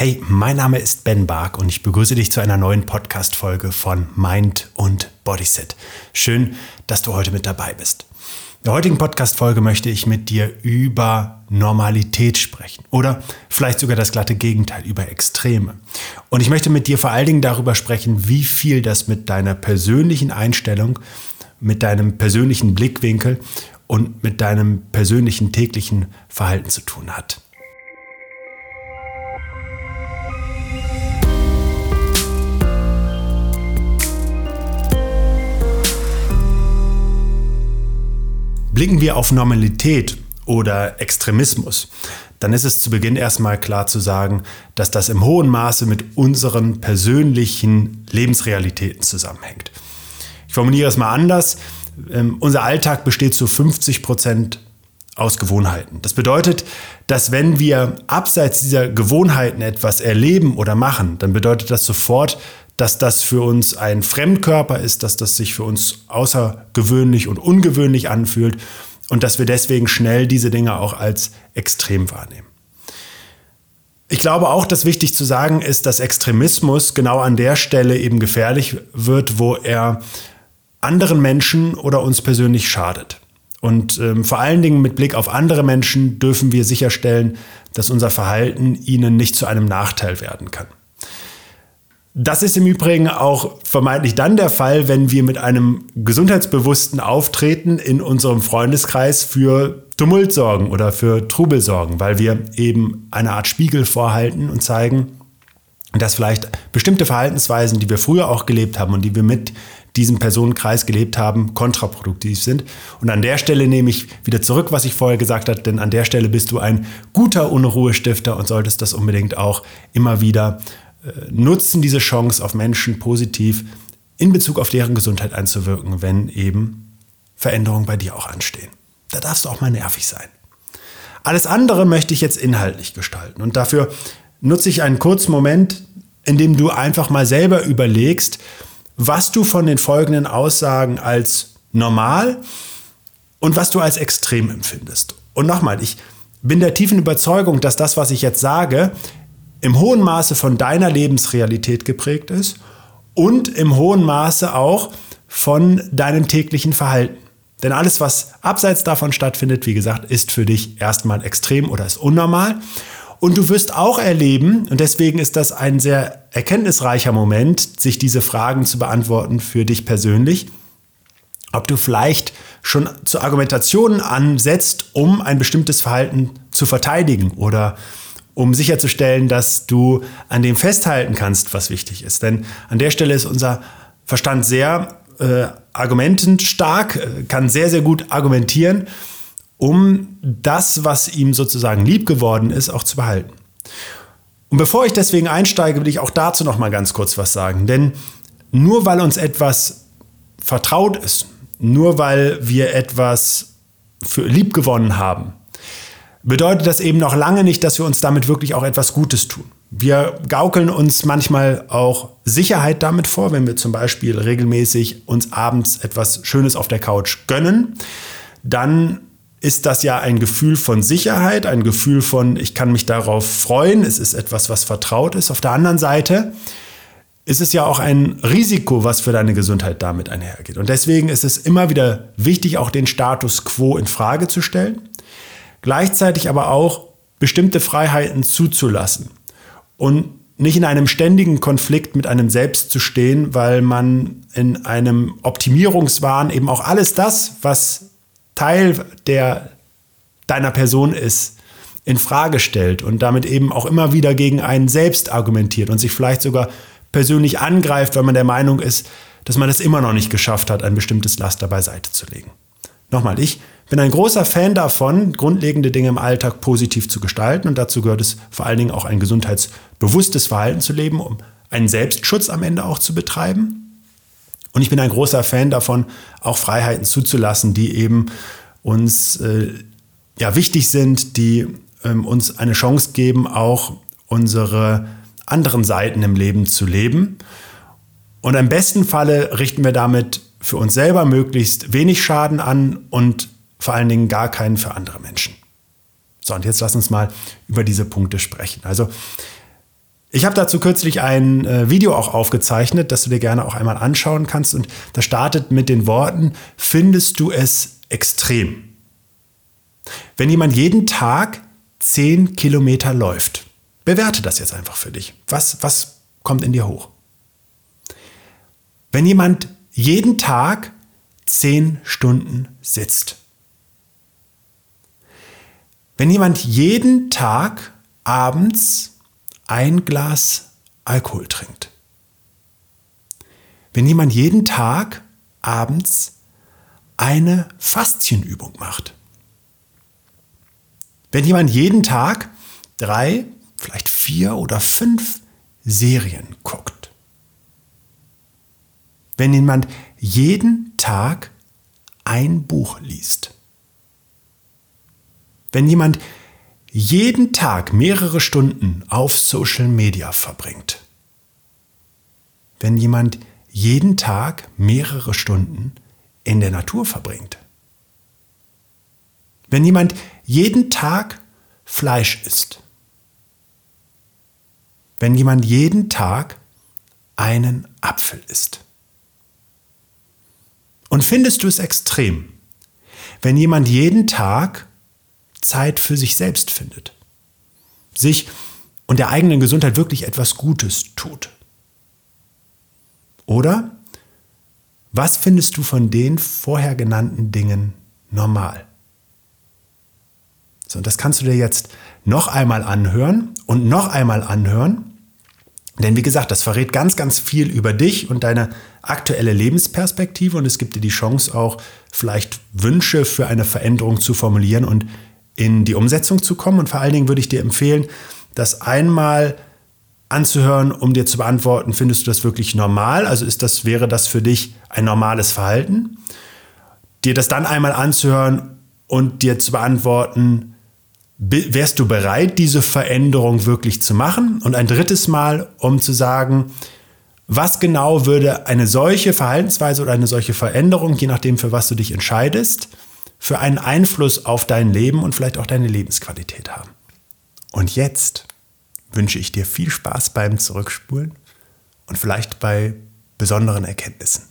Hey, mein Name ist Ben Bark und ich begrüße dich zu einer neuen Podcast-Folge von Mind und Bodyset. Schön, dass du heute mit dabei bist. In der heutigen Podcast-Folge möchte ich mit dir über Normalität sprechen oder vielleicht sogar das glatte Gegenteil, über Extreme. Und ich möchte mit dir vor allen Dingen darüber sprechen, wie viel das mit deiner persönlichen Einstellung, mit deinem persönlichen Blickwinkel und mit deinem persönlichen täglichen Verhalten zu tun hat. Blicken wir auf Normalität oder Extremismus, dann ist es zu Beginn erstmal klar zu sagen, dass das im hohen Maße mit unseren persönlichen Lebensrealitäten zusammenhängt. Ich formuliere es mal anders. Ähm, unser Alltag besteht zu 50 Prozent aus Gewohnheiten. Das bedeutet, dass wenn wir abseits dieser Gewohnheiten etwas erleben oder machen, dann bedeutet das sofort, dass das für uns ein Fremdkörper ist, dass das sich für uns außergewöhnlich und ungewöhnlich anfühlt und dass wir deswegen schnell diese Dinge auch als extrem wahrnehmen. Ich glaube auch, dass wichtig zu sagen ist, dass Extremismus genau an der Stelle eben gefährlich wird, wo er anderen Menschen oder uns persönlich schadet. Und ähm, vor allen Dingen mit Blick auf andere Menschen dürfen wir sicherstellen, dass unser Verhalten ihnen nicht zu einem Nachteil werden kann. Das ist im Übrigen auch vermeintlich dann der Fall, wenn wir mit einem gesundheitsbewussten Auftreten in unserem Freundeskreis für Tumult sorgen oder für Trubel sorgen, weil wir eben eine Art Spiegel vorhalten und zeigen, dass vielleicht bestimmte Verhaltensweisen, die wir früher auch gelebt haben und die wir mit diesem Personenkreis gelebt haben, kontraproduktiv sind. Und an der Stelle nehme ich wieder zurück, was ich vorher gesagt habe, denn an der Stelle bist du ein guter Unruhestifter und solltest das unbedingt auch immer wieder äh, nutzen diese Chance, auf Menschen positiv in Bezug auf deren Gesundheit einzuwirken, wenn eben Veränderungen bei dir auch anstehen. Da darfst du auch mal nervig sein. Alles andere möchte ich jetzt inhaltlich gestalten und dafür nutze ich einen kurzen Moment, in dem du einfach mal selber überlegst, was du von den folgenden Aussagen als normal und was du als extrem empfindest. Und nochmal, ich bin der tiefen Überzeugung, dass das, was ich jetzt sage, im hohen Maße von deiner Lebensrealität geprägt ist und im hohen Maße auch von deinem täglichen Verhalten. Denn alles, was abseits davon stattfindet, wie gesagt, ist für dich erstmal extrem oder ist unnormal. Und du wirst auch erleben, und deswegen ist das ein sehr erkenntnisreicher Moment, sich diese Fragen zu beantworten für dich persönlich, ob du vielleicht schon zu Argumentationen ansetzt, um ein bestimmtes Verhalten zu verteidigen oder um sicherzustellen, dass du an dem festhalten kannst, was wichtig ist. Denn an der Stelle ist unser Verstand sehr äh, argumentenstark, äh, kann sehr, sehr gut argumentieren, um das, was ihm sozusagen lieb geworden ist, auch zu behalten. Und bevor ich deswegen einsteige, will ich auch dazu noch mal ganz kurz was sagen. Denn nur weil uns etwas vertraut ist, nur weil wir etwas für lieb gewonnen haben, bedeutet das eben noch lange nicht, dass wir uns damit wirklich auch etwas Gutes tun. Wir gaukeln uns manchmal auch Sicherheit damit vor, wenn wir zum Beispiel regelmäßig uns abends etwas Schönes auf der Couch gönnen, dann ist das ja ein Gefühl von Sicherheit, ein Gefühl von, ich kann mich darauf freuen, es ist etwas, was vertraut ist. Auf der anderen Seite ist es ja auch ein Risiko, was für deine Gesundheit damit einhergeht. Und deswegen ist es immer wieder wichtig, auch den Status quo in Frage zu stellen gleichzeitig aber auch bestimmte Freiheiten zuzulassen und nicht in einem ständigen Konflikt mit einem selbst zu stehen, weil man in einem Optimierungswahn eben auch alles das, was Teil der deiner Person ist, in Frage stellt und damit eben auch immer wieder gegen einen selbst argumentiert und sich vielleicht sogar persönlich angreift, weil man der Meinung ist, dass man es immer noch nicht geschafft hat, ein bestimmtes Laster beiseite zu legen. Nochmal, ich bin ein großer Fan davon, grundlegende Dinge im Alltag positiv zu gestalten und dazu gehört es vor allen Dingen auch ein gesundheitsbewusstes Verhalten zu leben, um einen Selbstschutz am Ende auch zu betreiben. Und ich bin ein großer Fan davon, auch Freiheiten zuzulassen, die eben uns äh, ja, wichtig sind, die ähm, uns eine Chance geben, auch unsere anderen Seiten im Leben zu leben. Und im besten Falle richten wir damit für uns selber möglichst wenig Schaden an und vor allen Dingen gar keinen für andere Menschen. So, und jetzt lass uns mal über diese Punkte sprechen. Also, Ich habe dazu kürzlich ein äh, Video auch aufgezeichnet, das du dir gerne auch einmal anschauen kannst. Und das startet mit den Worten, findest du es extrem? Wenn jemand jeden Tag 10 Kilometer läuft, bewerte das jetzt einfach für dich. Was, was kommt in dir hoch? Wenn jemand jeden Tag 10 Stunden sitzt. Wenn jemand jeden Tag abends ein Glas Alkohol trinkt. Wenn jemand jeden Tag abends eine Faszienübung macht. Wenn jemand jeden Tag drei, vielleicht vier oder fünf Serien guckt. Wenn jemand jeden Tag ein Buch liest. Wenn jemand jeden Tag mehrere Stunden auf Social Media verbringt. Wenn jemand jeden Tag mehrere Stunden in der Natur verbringt. Wenn jemand jeden Tag Fleisch isst. Wenn jemand jeden Tag einen Apfel isst. Und findest du es extrem, wenn jemand jeden Tag Zeit für sich selbst findet, sich und der eigenen Gesundheit wirklich etwas Gutes tut? Oder was findest du von den vorher genannten Dingen normal? So, und das kannst du dir jetzt noch einmal anhören und noch einmal anhören. Denn wie gesagt, das verrät ganz, ganz viel über dich und deine aktuelle Lebensperspektive und es gibt dir die Chance auch vielleicht Wünsche für eine Veränderung zu formulieren und in die Umsetzung zu kommen. Und vor allen Dingen würde ich dir empfehlen, das einmal anzuhören, um dir zu beantworten, findest du das wirklich normal? Also ist das, wäre das für dich ein normales Verhalten? Dir das dann einmal anzuhören und dir zu beantworten, wärst du bereit, diese Veränderung wirklich zu machen? Und ein drittes Mal, um zu sagen, was genau würde eine solche Verhaltensweise oder eine solche Veränderung, je nachdem, für was du dich entscheidest, für einen Einfluss auf dein Leben und vielleicht auch deine Lebensqualität haben? Und jetzt wünsche ich dir viel Spaß beim Zurückspulen und vielleicht bei besonderen Erkenntnissen.